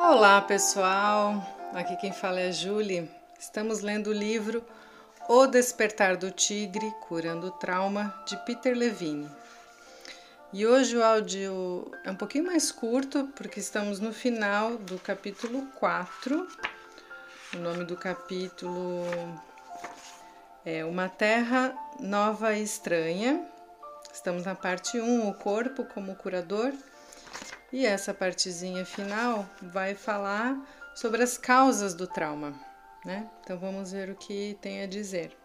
Olá pessoal, aqui quem fala é a Julie. Estamos lendo o livro O Despertar do Tigre Curando o Trauma de Peter Levine. E hoje o áudio é um pouquinho mais curto porque estamos no final do capítulo 4. O nome do capítulo é Uma Terra Nova e Estranha. Estamos na parte 1, o corpo como curador. E essa partezinha final vai falar sobre as causas do trauma, né? Então vamos ver o que tem a dizer.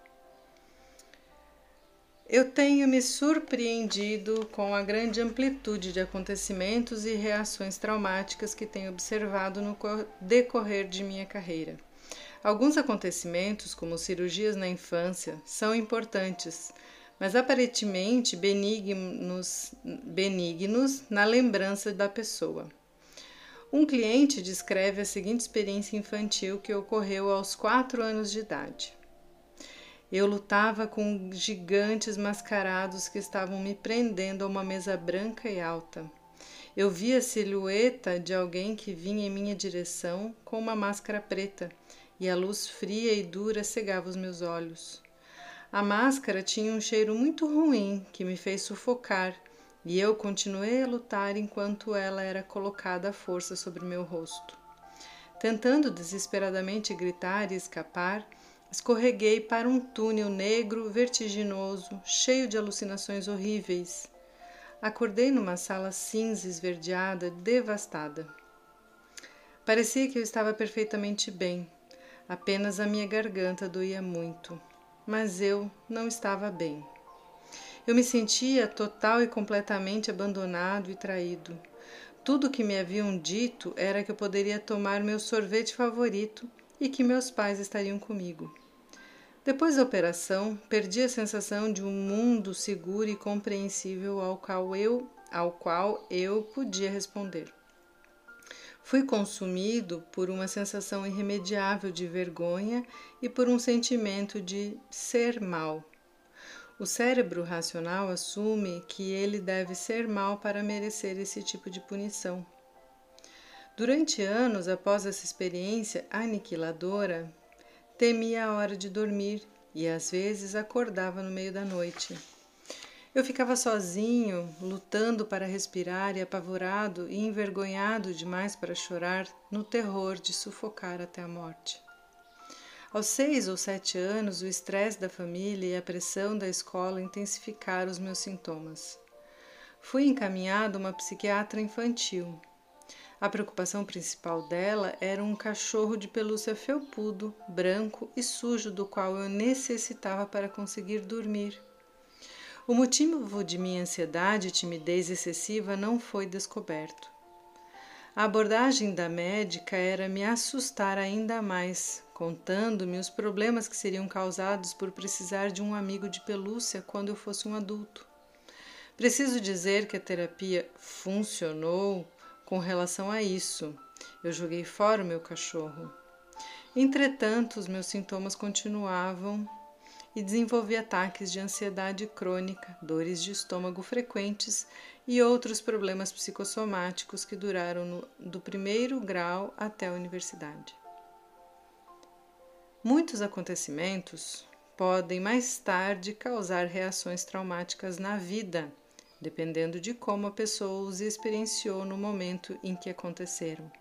Eu tenho me surpreendido com a grande amplitude de acontecimentos e reações traumáticas que tenho observado no decorrer de minha carreira. Alguns acontecimentos, como cirurgias na infância, são importantes, mas aparentemente benignos, benignos na lembrança da pessoa. Um cliente descreve a seguinte experiência infantil que ocorreu aos quatro anos de idade. Eu lutava com gigantes mascarados que estavam me prendendo a uma mesa branca e alta. Eu vi a silhueta de alguém que vinha em minha direção com uma máscara preta, e a luz fria e dura cegava os meus olhos. A máscara tinha um cheiro muito ruim que me fez sufocar, e eu continuei a lutar enquanto ela era colocada à força sobre meu rosto. Tentando desesperadamente gritar e escapar, escorreguei para um túnel negro, vertiginoso, cheio de alucinações horríveis. Acordei numa sala cinza esverdeada, devastada. Parecia que eu estava perfeitamente bem, apenas a minha garganta doía muito mas eu não estava bem. Eu me sentia total e completamente abandonado e traído. Tudo o que me haviam dito era que eu poderia tomar meu sorvete favorito e que meus pais estariam comigo. Depois da operação, perdi a sensação de um mundo seguro e compreensível ao qual eu, ao qual eu podia responder. Fui consumido por uma sensação irremediável de vergonha e por um sentimento de ser mal. O cérebro racional assume que ele deve ser mal para merecer esse tipo de punição. Durante anos após essa experiência aniquiladora, temia a hora de dormir e às vezes acordava no meio da noite. Eu ficava sozinho, lutando para respirar e apavorado e envergonhado demais para chorar, no terror de sufocar até a morte. Aos seis ou sete anos, o estresse da família e a pressão da escola intensificaram os meus sintomas. Fui encaminhado a uma psiquiatra infantil. A preocupação principal dela era um cachorro de pelúcia felpudo, branco e sujo do qual eu necessitava para conseguir dormir. O motivo de minha ansiedade e timidez excessiva não foi descoberto. A abordagem da médica era me assustar ainda mais, contando-me os problemas que seriam causados por precisar de um amigo de pelúcia quando eu fosse um adulto. Preciso dizer que a terapia funcionou com relação a isso. Eu joguei fora o meu cachorro. Entretanto, os meus sintomas continuavam e desenvolvi ataques de ansiedade crônica, dores de estômago frequentes e outros problemas psicossomáticos que duraram no, do primeiro grau até a universidade. Muitos acontecimentos podem mais tarde causar reações traumáticas na vida, dependendo de como a pessoa os experienciou no momento em que aconteceram.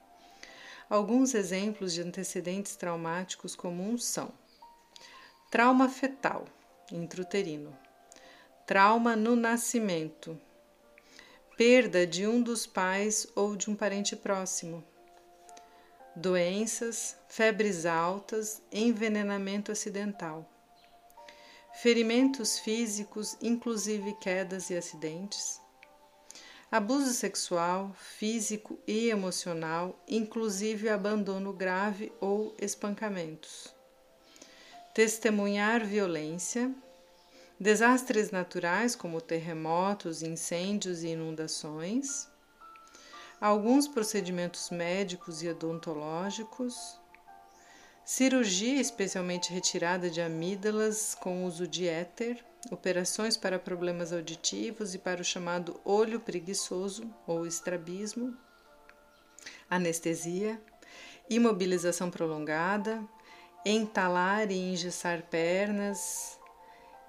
Alguns exemplos de antecedentes traumáticos comuns são Trauma fetal, intrauterino. Trauma no nascimento. Perda de um dos pais ou de um parente próximo. Doenças, febres altas, envenenamento acidental. Ferimentos físicos, inclusive quedas e acidentes. Abuso sexual, físico e emocional, inclusive abandono grave ou espancamentos testemunhar violência, desastres naturais como terremotos, incêndios e inundações, alguns procedimentos médicos e odontológicos, cirurgia especialmente retirada de amígdalas com uso de éter, operações para problemas auditivos e para o chamado olho preguiçoso ou estrabismo, anestesia, imobilização prolongada, entalar e engessar pernas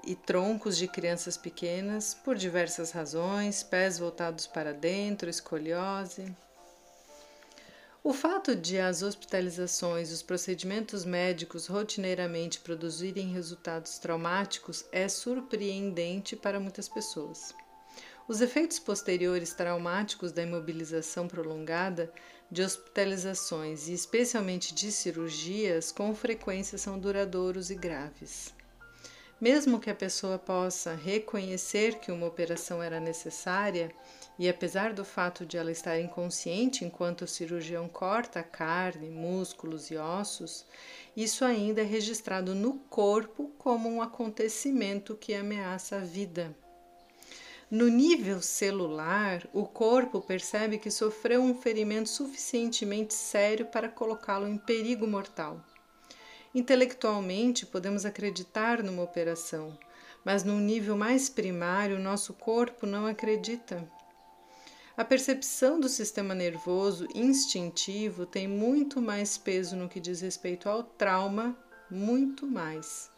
e troncos de crianças pequenas por diversas razões, pés voltados para dentro, escoliose. O fato de as hospitalizações e os procedimentos médicos rotineiramente produzirem resultados traumáticos é surpreendente para muitas pessoas. Os efeitos posteriores traumáticos da imobilização prolongada, de hospitalizações e especialmente de cirurgias, com frequência são duradouros e graves. Mesmo que a pessoa possa reconhecer que uma operação era necessária, e apesar do fato de ela estar inconsciente enquanto o cirurgião corta carne, músculos e ossos, isso ainda é registrado no corpo como um acontecimento que ameaça a vida. No nível celular, o corpo percebe que sofreu um ferimento suficientemente sério para colocá-lo em perigo mortal. Intelectualmente, podemos acreditar numa operação, mas num nível mais primário, nosso corpo não acredita. A percepção do sistema nervoso instintivo tem muito mais peso no que diz respeito ao trauma, muito mais.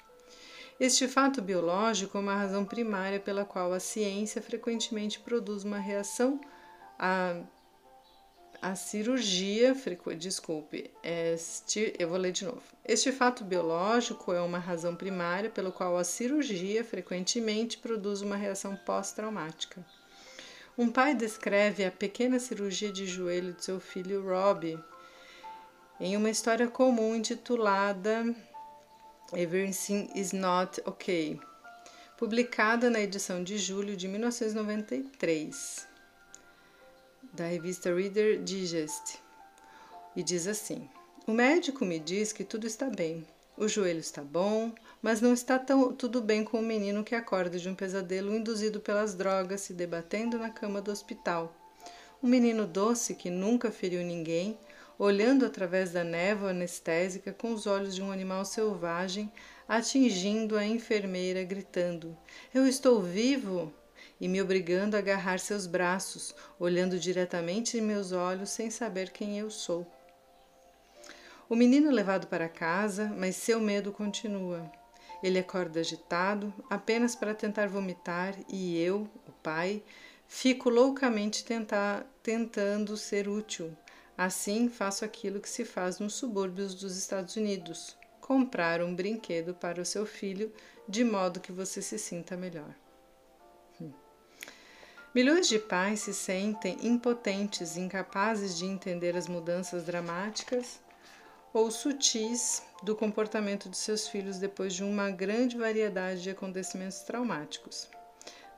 Este fato biológico é uma razão primária pela qual a ciência frequentemente produz uma reação a a cirurgia, desculpe, este, eu vou ler de novo. Este fato biológico é uma razão primária pelo qual a cirurgia frequentemente produz uma reação pós-traumática. Um pai descreve a pequena cirurgia de joelho de seu filho Robbie em uma história comum intitulada Everything is Not Okay, publicada na edição de julho de 1993 da revista Reader Digest, e diz assim: O médico me diz que tudo está bem. O joelho está bom, mas não está tão, tudo bem com o menino que acorda de um pesadelo induzido pelas drogas se debatendo na cama do hospital. Um menino doce que nunca feriu ninguém, olhando através da névoa anestésica com os olhos de um animal selvagem, atingindo a enfermeira, gritando: Eu estou vivo! e me obrigando a agarrar seus braços, olhando diretamente em meus olhos sem saber quem eu sou. O menino é levado para casa, mas seu medo continua. Ele acorda agitado, apenas para tentar vomitar, e eu, o pai, fico loucamente tentar, tentando ser útil. Assim, faço aquilo que se faz nos subúrbios dos Estados Unidos: comprar um brinquedo para o seu filho, de modo que você se sinta melhor. Milhões de pais se sentem impotentes, incapazes de entender as mudanças dramáticas ou sutis do comportamento de seus filhos depois de uma grande variedade de acontecimentos traumáticos.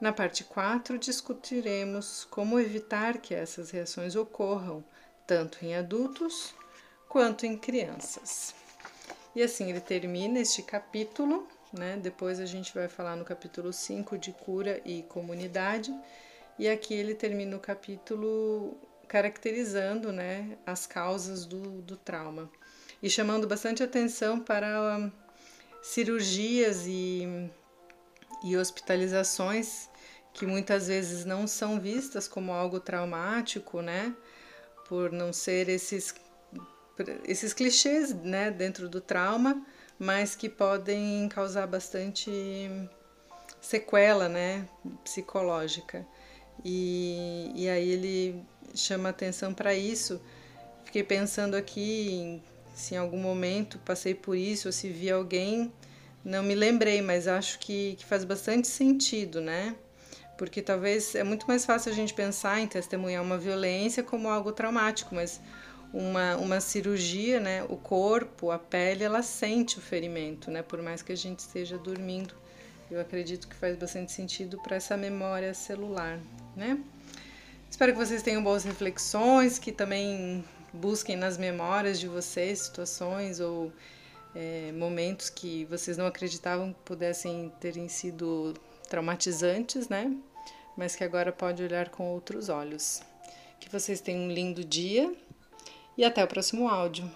Na parte 4, discutiremos como evitar que essas reações ocorram, tanto em adultos quanto em crianças. E assim ele termina este capítulo, né? Depois a gente vai falar no capítulo 5 de cura e comunidade e aqui ele termina o capítulo caracterizando né, as causas do, do trauma e chamando bastante atenção para cirurgias e, e hospitalizações que muitas vezes não são vistas como algo traumático, né? Por não ser esses, esses clichês né, dentro do trauma, mas que podem causar bastante sequela né, psicológica. E, e aí ele chama atenção para isso. Fiquei pensando aqui se em algum momento passei por isso ou se vi alguém, não me lembrei, mas acho que, que faz bastante sentido, né? Porque talvez é muito mais fácil a gente pensar em testemunhar uma violência como algo traumático, mas uma, uma cirurgia, né? O corpo, a pele, ela sente o ferimento, né? Por mais que a gente esteja dormindo. Eu acredito que faz bastante sentido para essa memória celular, né? Espero que vocês tenham boas reflexões, que também busquem nas memórias de vocês situações ou é, momentos que vocês não acreditavam que pudessem terem sido traumatizantes, né? Mas que agora pode olhar com outros olhos. Que vocês tenham um lindo dia e até o próximo áudio.